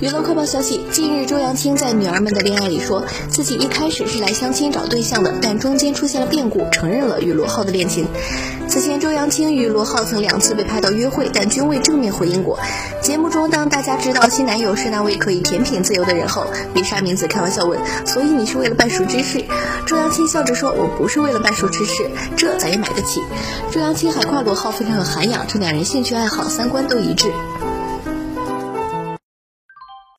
娱乐快报消息，近日周扬青在女儿们的恋爱里说自己一开始是来相亲找对象的，但中间出现了变故，承认了与罗浩的恋情。此前周扬青与罗浩曾两次被拍到约会，但均未正面回应。过节目中，当大家知道新男友是那位可以甜品自由的人后，李莎明子开玩笑问：「所以你是为了半熟芝士？」周扬青笑着说：「我不是为了半熟芝士，这咱也买得起。」周扬青还夸罗浩非常有涵养，这两人兴趣爱好、三观都一致。